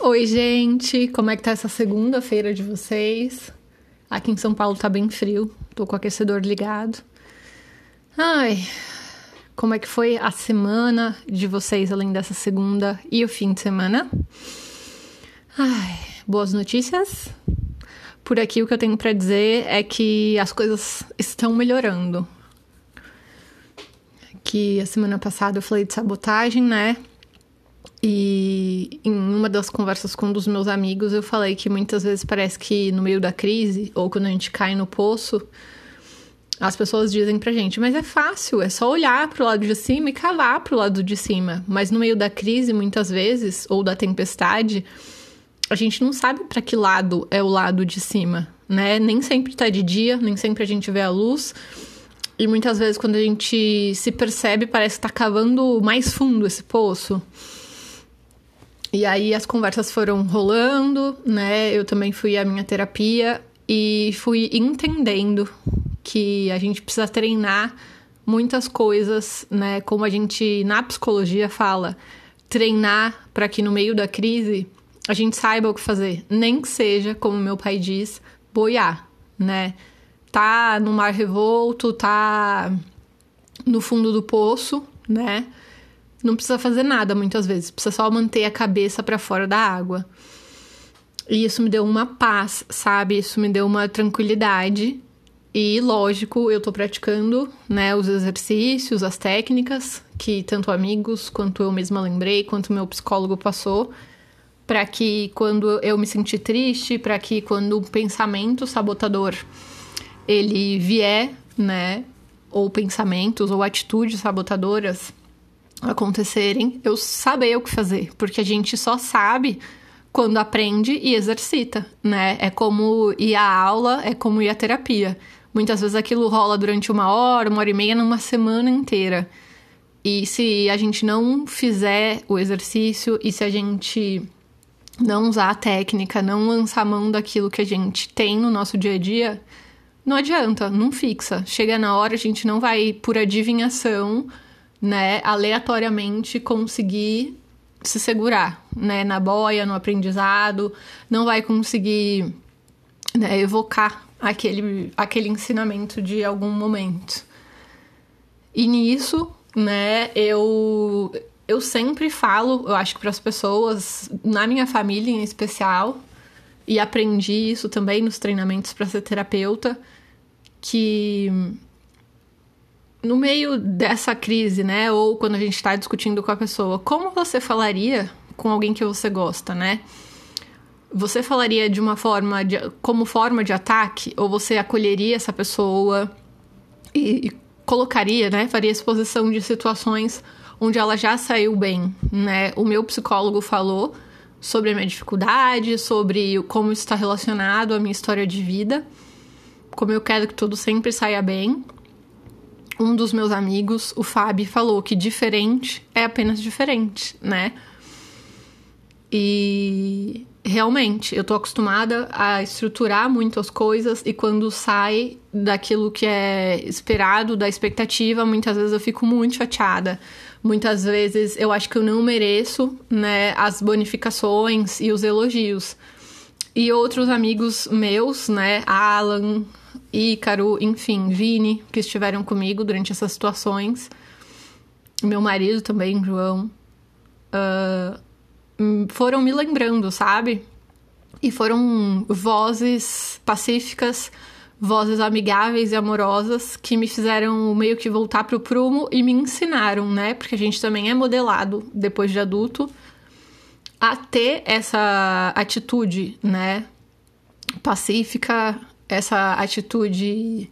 Oi, gente! Como é que tá essa segunda-feira de vocês? Aqui em São Paulo tá bem frio, tô com o aquecedor ligado. Ai, como é que foi a semana de vocês além dessa segunda e o fim de semana? Ai, boas notícias? Por aqui o que eu tenho para dizer é que as coisas estão melhorando. Que a semana passada eu falei de sabotagem, né? E em uma das conversas com um dos meus amigos, eu falei que muitas vezes parece que no meio da crise, ou quando a gente cai no poço, as pessoas dizem pra gente, mas é fácil, é só olhar pro lado de cima e cavar pro lado de cima. Mas no meio da crise, muitas vezes, ou da tempestade, a gente não sabe para que lado é o lado de cima, né? Nem sempre tá de dia, nem sempre a gente vê a luz. E muitas vezes, quando a gente se percebe, parece que tá cavando mais fundo esse poço. E aí as conversas foram rolando, né? Eu também fui à minha terapia e fui entendendo que a gente precisa treinar muitas coisas, né? Como a gente na psicologia fala, treinar para que no meio da crise a gente saiba o que fazer, nem que seja, como meu pai diz, boiar, né? Tá no mar revolto, tá no fundo do poço, né? Não precisa fazer nada muitas vezes, precisa só manter a cabeça para fora da água. E isso me deu uma paz, sabe? Isso me deu uma tranquilidade. E lógico, eu tô praticando, né, os exercícios, as técnicas que tanto amigos quanto eu mesma lembrei, quanto meu psicólogo passou, para que quando eu me sentir triste, para que quando o pensamento sabotador ele vier, né, ou pensamentos ou atitudes sabotadoras, acontecerem, eu saber o que fazer, porque a gente só sabe quando aprende e exercita, né? É como ir à aula, é como ir à terapia. Muitas vezes aquilo rola durante uma hora, uma hora e meia, numa semana inteira. E se a gente não fizer o exercício e se a gente não usar a técnica, não lançar mão daquilo que a gente tem no nosso dia a dia, não adianta, não fixa. Chega na hora, a gente não vai por adivinhação né, aleatoriamente conseguir se segurar, né, na boia, no aprendizado, não vai conseguir né, evocar aquele, aquele ensinamento de algum momento. E nisso, né, eu eu sempre falo, eu acho que para as pessoas, na minha família em especial, e aprendi isso também nos treinamentos para ser terapeuta, que no meio dessa crise, né? Ou quando a gente está discutindo com a pessoa, como você falaria com alguém que você gosta, né? Você falaria de uma forma de, como forma de ataque ou você acolheria essa pessoa e, e colocaria, né? Faria exposição de situações onde ela já saiu bem, né? O meu psicólogo falou sobre a minha dificuldade, sobre como isso está relacionado à minha história de vida, como eu quero que tudo sempre saia bem, um dos meus amigos, o Fábio, falou que diferente é apenas diferente, né? E realmente, eu tô acostumada a estruturar muito as coisas e quando sai daquilo que é esperado, da expectativa, muitas vezes eu fico muito chateada. Muitas vezes eu acho que eu não mereço, né, as bonificações e os elogios. E outros amigos meus, né, Alan, Ícaro, enfim, Vini, que estiveram comigo durante essas situações. Meu marido também, João. Uh, foram me lembrando, sabe? E foram vozes pacíficas, vozes amigáveis e amorosas que me fizeram meio que voltar pro prumo e me ensinaram, né? Porque a gente também é modelado depois de adulto a ter essa atitude, né? Pacífica, essa atitude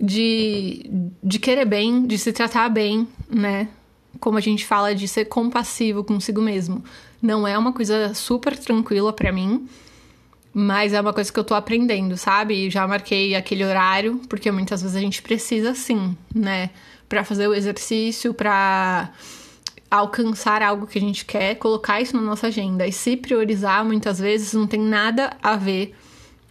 de, de querer bem, de se tratar bem, né? Como a gente fala de ser compassivo consigo mesmo. Não é uma coisa super tranquila para mim, mas é uma coisa que eu tô aprendendo, sabe? Já marquei aquele horário, porque muitas vezes a gente precisa sim, né? Para fazer o exercício, para alcançar algo que a gente quer, colocar isso na nossa agenda e se priorizar muitas vezes não tem nada a ver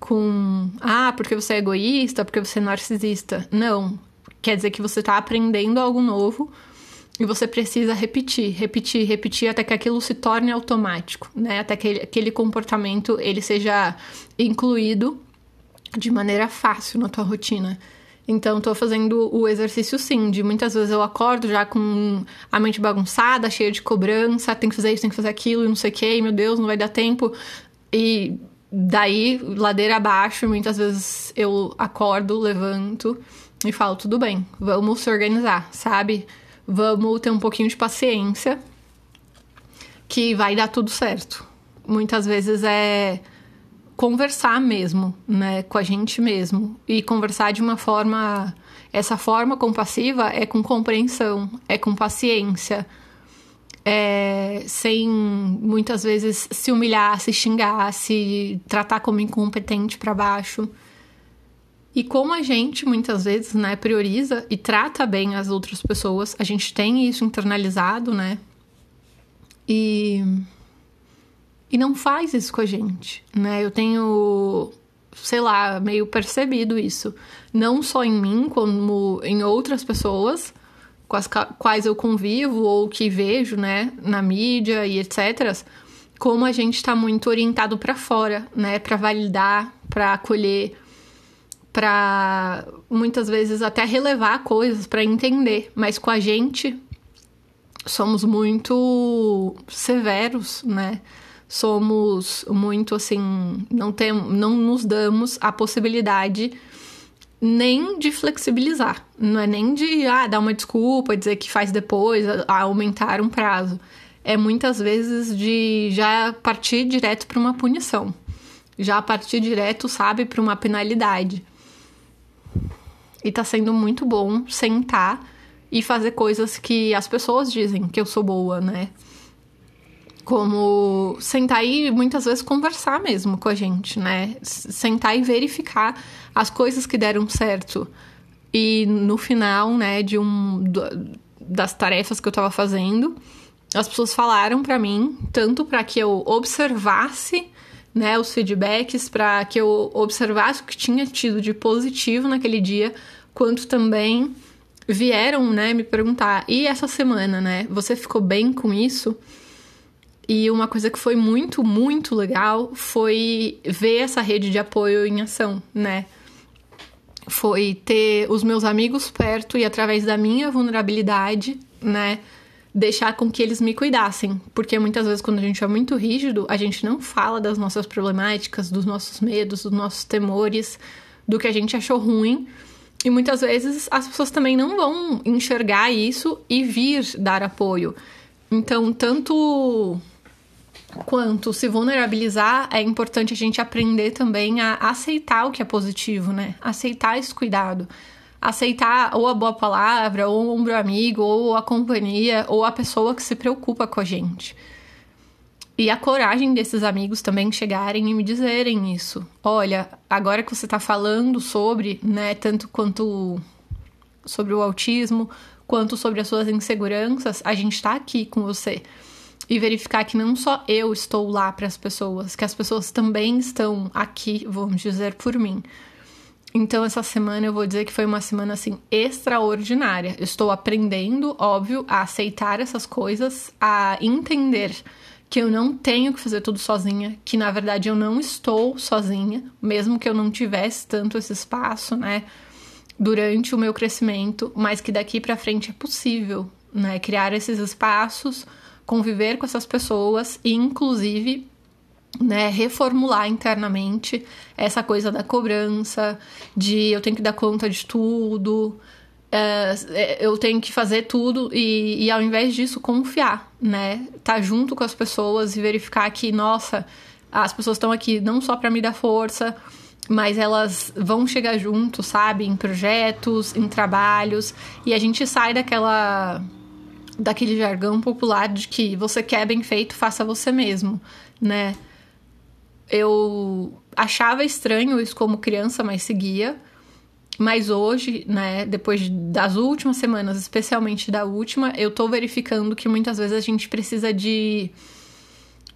com ah, porque você é egoísta, porque você é narcisista. Não. Quer dizer que você está aprendendo algo novo E você precisa repetir, repetir, repetir até que aquilo se torne automático, né? Até que aquele comportamento ele seja incluído de maneira fácil na tua rotina. Então, tô fazendo o exercício sim, de muitas vezes eu acordo já com a mente bagunçada, cheia de cobrança, tem que fazer isso, tem que fazer aquilo, e não sei o que, meu Deus, não vai dar tempo. E daí, ladeira abaixo, muitas vezes eu acordo, levanto e falo, tudo bem, vamos se organizar, sabe? Vamos ter um pouquinho de paciência que vai dar tudo certo. Muitas vezes é conversar mesmo, né, com a gente mesmo e conversar de uma forma essa forma compassiva é com compreensão, é com paciência, é, sem muitas vezes se humilhar, se xingar, se tratar como incompetente para baixo. E como a gente muitas vezes, né, prioriza e trata bem as outras pessoas, a gente tem isso internalizado, né? E e não faz isso com a gente, né? Eu tenho, sei lá, meio percebido isso, não só em mim, como em outras pessoas com as quais eu convivo ou que vejo, né, na mídia e etc. Como a gente está muito orientado para fora, né, para validar, para acolher para muitas vezes até relevar coisas para entender, mas com a gente somos muito severos, né? Somos muito assim, não tem, não nos damos a possibilidade nem de flexibilizar, não é nem de ah, dar uma desculpa, dizer que faz depois, aumentar um prazo. É muitas vezes de já partir direto para uma punição. Já partir direto, sabe, para uma penalidade. E tá sendo muito bom sentar e fazer coisas que as pessoas dizem que eu sou boa, né? Como sentar e muitas vezes conversar mesmo com a gente, né? Sentar e verificar as coisas que deram certo. E no final, né, de um das tarefas que eu tava fazendo, as pessoas falaram para mim, tanto para que eu observasse né, os feedbacks para que eu observasse o que tinha tido de positivo naquele dia, quanto também vieram, né, me perguntar: "E essa semana, né, você ficou bem com isso?" E uma coisa que foi muito, muito legal foi ver essa rede de apoio em ação, né? Foi ter os meus amigos perto e através da minha vulnerabilidade, né, deixar com que eles me cuidassem. Porque muitas vezes, quando a gente é muito rígido, a gente não fala das nossas problemáticas, dos nossos medos, dos nossos temores, do que a gente achou ruim. E muitas vezes as pessoas também não vão enxergar isso e vir dar apoio. Então, tanto quanto se vulnerabilizar, é importante a gente aprender também a aceitar o que é positivo, né? Aceitar esse cuidado aceitar ou a boa palavra, ou o ombro amigo, ou a companhia, ou a pessoa que se preocupa com a gente. E a coragem desses amigos também chegarem e me dizerem isso. Olha, agora que você está falando sobre, né, tanto quanto sobre o autismo, quanto sobre as suas inseguranças, a gente está aqui com você. E verificar que não só eu estou lá para as pessoas, que as pessoas também estão aqui, vamos dizer, por mim. Então, essa semana eu vou dizer que foi uma semana assim extraordinária. estou aprendendo, óbvio, a aceitar essas coisas, a entender que eu não tenho que fazer tudo sozinha, que na verdade eu não estou sozinha, mesmo que eu não tivesse tanto esse espaço, né, durante o meu crescimento, mas que daqui para frente é possível, né, criar esses espaços, conviver com essas pessoas e inclusive né, reformular internamente essa coisa da cobrança, de eu tenho que dar conta de tudo, é, eu tenho que fazer tudo e, e ao invés disso confiar, né, tá junto com as pessoas e verificar que nossa, as pessoas estão aqui não só para me dar força, mas elas vão chegar junto, sabe, em projetos, em trabalhos e a gente sai daquela daquele jargão popular de que você quer bem feito, faça você mesmo, né? eu achava estranho isso como criança, mas seguia. Mas hoje, né, depois das últimas semanas, especialmente da última, eu tô verificando que muitas vezes a gente precisa de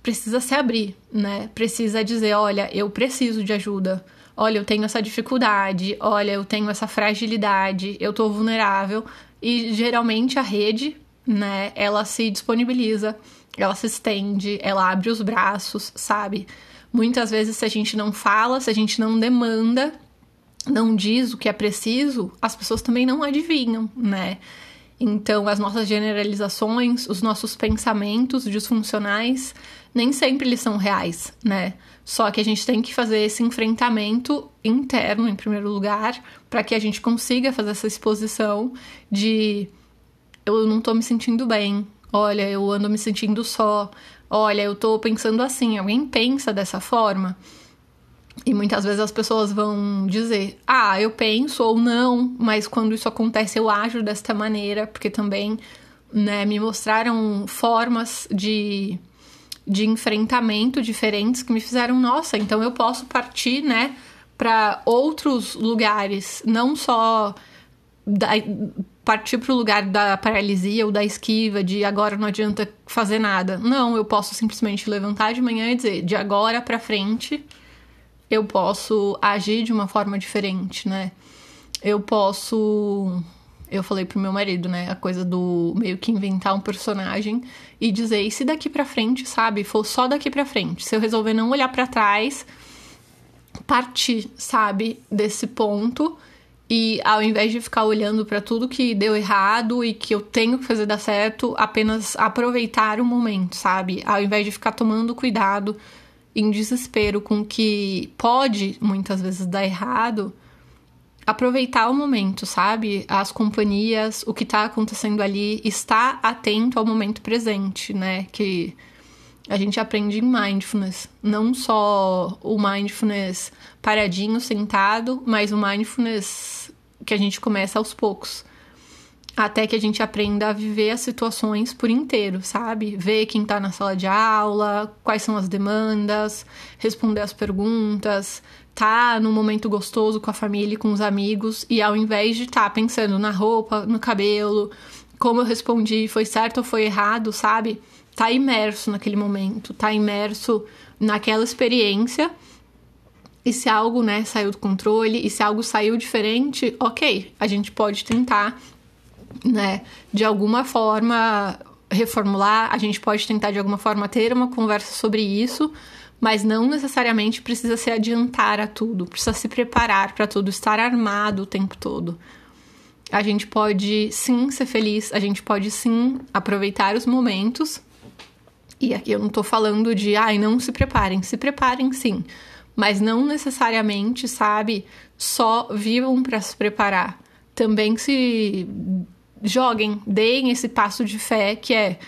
precisa se abrir, né? Precisa dizer, olha, eu preciso de ajuda. Olha, eu tenho essa dificuldade, olha, eu tenho essa fragilidade, eu tô vulnerável. E geralmente a rede né? Ela se disponibiliza, ela se estende, ela abre os braços, sabe? Muitas vezes, se a gente não fala, se a gente não demanda, não diz o que é preciso, as pessoas também não adivinham, né? Então, as nossas generalizações, os nossos pensamentos disfuncionais, nem sempre eles são reais, né? Só que a gente tem que fazer esse enfrentamento interno, em primeiro lugar, para que a gente consiga fazer essa exposição de eu não tô me sentindo bem, olha, eu ando me sentindo só, olha, eu tô pensando assim, alguém pensa dessa forma? E muitas vezes as pessoas vão dizer, ah, eu penso ou não, mas quando isso acontece eu ajo desta maneira, porque também né, me mostraram formas de, de enfrentamento diferentes que me fizeram, nossa, então eu posso partir, né, para outros lugares, não só da, partir para o lugar da paralisia ou da esquiva, de agora não adianta fazer nada. Não, eu posso simplesmente levantar de manhã e dizer, de agora para frente eu posso agir de uma forma diferente, né? Eu posso. Eu falei pro meu marido, né? A coisa do meio que inventar um personagem e dizer, e se daqui pra frente, sabe? For só daqui pra frente. Se eu resolver não olhar para trás, partir, sabe? Desse ponto. E ao invés de ficar olhando para tudo que deu errado e que eu tenho que fazer dar certo, apenas aproveitar o momento, sabe? Ao invés de ficar tomando cuidado em desespero com o que pode muitas vezes dar errado, aproveitar o momento, sabe? As companhias, o que tá acontecendo ali, estar atento ao momento presente, né? Que a gente aprende em mindfulness, não só o mindfulness paradinho, sentado, mas o mindfulness que a gente começa aos poucos até que a gente aprenda a viver as situações por inteiro, sabe? Ver quem tá na sala de aula, quais são as demandas, responder as perguntas, tá num momento gostoso com a família e com os amigos, e ao invés de estar tá pensando na roupa, no cabelo, como eu respondi, foi certo ou foi errado, sabe? Tá imerso naquele momento, tá imerso naquela experiência. E se algo, né, saiu do controle, e se algo saiu diferente, ok, a gente pode tentar né, de alguma forma reformular, a gente pode tentar de alguma forma ter uma conversa sobre isso, mas não necessariamente precisa se adiantar a tudo, precisa se preparar para tudo, estar armado o tempo todo. A gente pode sim ser feliz, a gente pode sim aproveitar os momentos. E aqui eu não tô falando de, ai, não se preparem, se preparem sim, mas não necessariamente, sabe, só vivam para se preparar. Também se joguem, deem esse passo de fé que é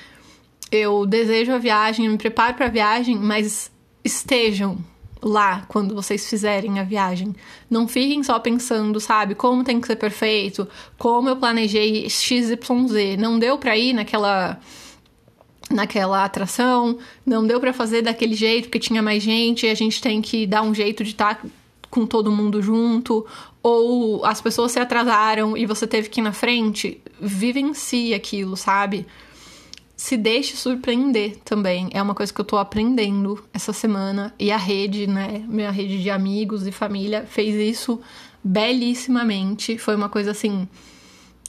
eu desejo a viagem, eu me preparo para a viagem, mas estejam lá quando vocês fizerem a viagem. Não fiquem só pensando, sabe, como tem que ser perfeito, como eu planejei XYZ. Não deu para ir naquela naquela atração, não deu para fazer daquele jeito porque tinha mais gente, a gente tem que dar um jeito de estar tá com todo mundo junto, ou as pessoas se atrasaram e você teve que ir na frente, vivencie aquilo, sabe? Se deixe surpreender também. É uma coisa que eu tô aprendendo essa semana. E a rede, né? Minha rede de amigos e família fez isso belíssimamente. Foi uma coisa assim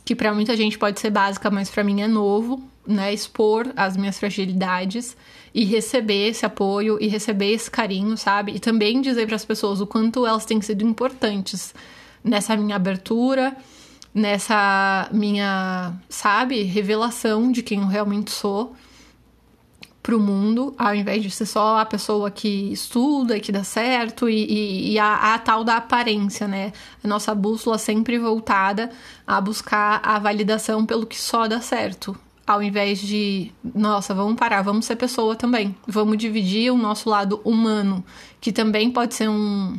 que para muita gente pode ser básica, mas para mim é novo, né? Expor as minhas fragilidades e receber esse apoio e receber esse carinho, sabe? E também dizer para as pessoas o quanto elas têm sido importantes nessa minha abertura, nessa minha, sabe, revelação de quem eu realmente sou pro mundo, ao invés de ser só a pessoa que estuda e que dá certo e, e, e a, a, tal da aparência, né? A nossa bússola sempre voltada a buscar a validação pelo que só dá certo. Ao invés de, nossa, vamos parar, vamos ser pessoa também. Vamos dividir o nosso lado humano, que também pode ser um,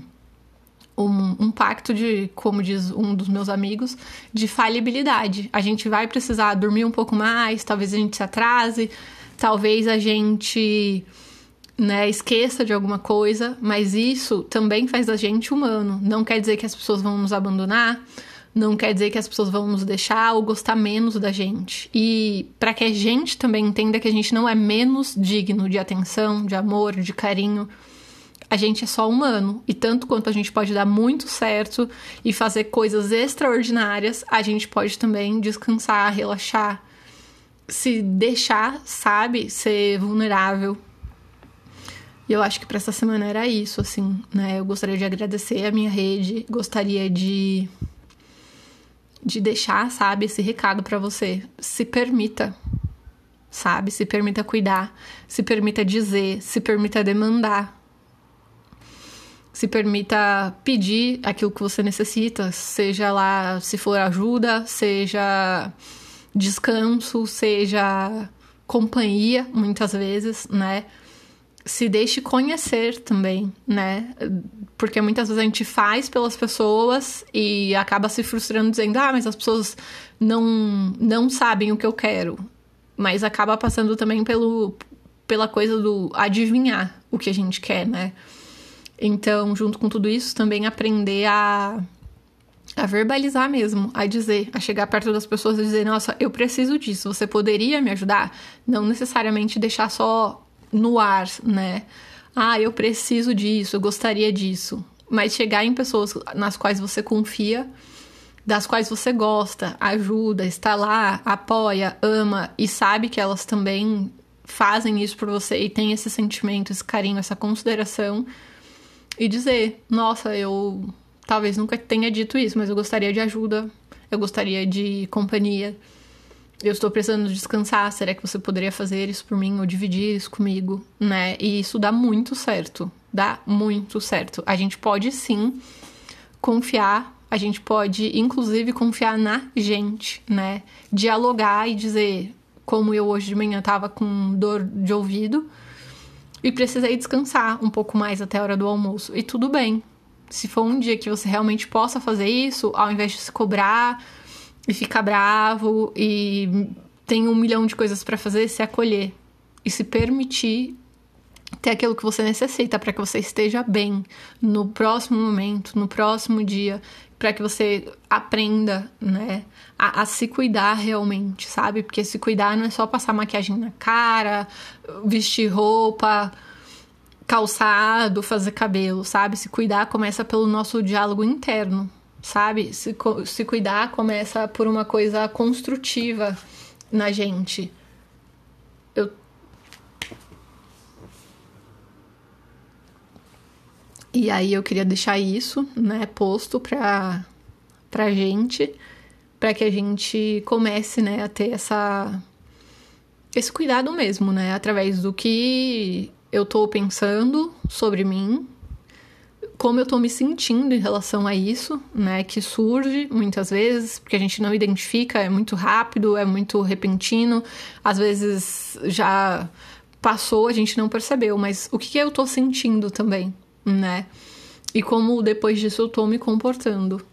um, um, pacto de, como diz um dos meus amigos, de falibilidade. A gente vai precisar dormir um pouco mais, talvez a gente se atrase, talvez a gente né, esqueça de alguma coisa, mas isso também faz da gente humano. Não quer dizer que as pessoas vão nos abandonar, não quer dizer que as pessoas vão nos deixar ou gostar menos da gente. E para que a gente também entenda que a gente não é menos digno de atenção, de amor, de carinho a gente é só humano. E tanto quanto a gente pode dar muito certo e fazer coisas extraordinárias, a gente pode também descansar, relaxar. se deixar, sabe, ser vulnerável. E eu acho que para essa semana era isso, assim, né? Eu gostaria de agradecer a minha rede, gostaria de de deixar, sabe, esse recado para você. Se permita, sabe? Se permita cuidar, se permita dizer, se permita demandar. Se permita pedir aquilo que você necessita, seja lá se for ajuda, seja descanso, seja companhia, muitas vezes, né? Se deixe conhecer também, né? Porque muitas vezes a gente faz pelas pessoas e acaba se frustrando dizendo: "Ah, mas as pessoas não não sabem o que eu quero". Mas acaba passando também pelo pela coisa do adivinhar o que a gente quer, né? Então, junto com tudo isso, também aprender a a verbalizar mesmo, a dizer, a chegar perto das pessoas e dizer: Nossa, eu preciso disso, você poderia me ajudar? Não necessariamente deixar só no ar, né? Ah, eu preciso disso, eu gostaria disso. Mas chegar em pessoas nas quais você confia, das quais você gosta, ajuda, está lá, apoia, ama e sabe que elas também fazem isso por você e tem esse sentimento, esse carinho, essa consideração. E dizer: Nossa, eu talvez nunca tenha dito isso, mas eu gostaria de ajuda, eu gostaria de companhia. Eu estou precisando descansar, será que você poderia fazer isso por mim ou dividir isso comigo, né? E isso dá muito certo, dá muito certo. A gente pode sim confiar, a gente pode inclusive confiar na gente, né? Dialogar e dizer, como eu hoje de manhã tava com dor de ouvido e precisei descansar um pouco mais até a hora do almoço. E tudo bem, se for um dia que você realmente possa fazer isso, ao invés de se cobrar e ficar bravo e tem um milhão de coisas para fazer, se acolher e se permitir ter aquilo que você necessita para que você esteja bem no próximo momento, no próximo dia, para que você aprenda, né, a, a, se cuidar realmente, sabe? Porque se cuidar não é só passar maquiagem na cara, vestir roupa, calçado, fazer cabelo, sabe? Se cuidar começa pelo nosso diálogo interno, sabe? Se, se cuidar começa por uma coisa construtiva na gente. Eu. E aí eu queria deixar isso, né, posto pra, pra gente, para que a gente comece, né, a ter essa esse cuidado mesmo, né, através do que eu tô pensando sobre mim, como eu tô me sentindo em relação a isso, né? Que surge muitas vezes, porque a gente não identifica, é muito rápido, é muito repentino, às vezes já passou, a gente não percebeu, mas o que, que eu tô sentindo também, né? E como depois disso eu tô me comportando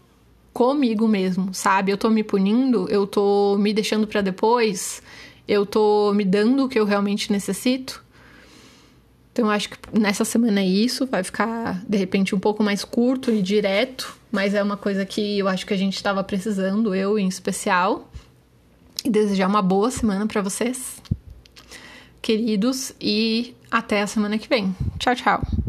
comigo mesmo, sabe? Eu tô me punindo, eu tô me deixando para depois, eu tô me dando o que eu realmente necessito. Então, acho que nessa semana é isso. Vai ficar, de repente, um pouco mais curto e direto, mas é uma coisa que eu acho que a gente estava precisando, eu em especial. E desejar uma boa semana para vocês, queridos, e até a semana que vem. Tchau, tchau.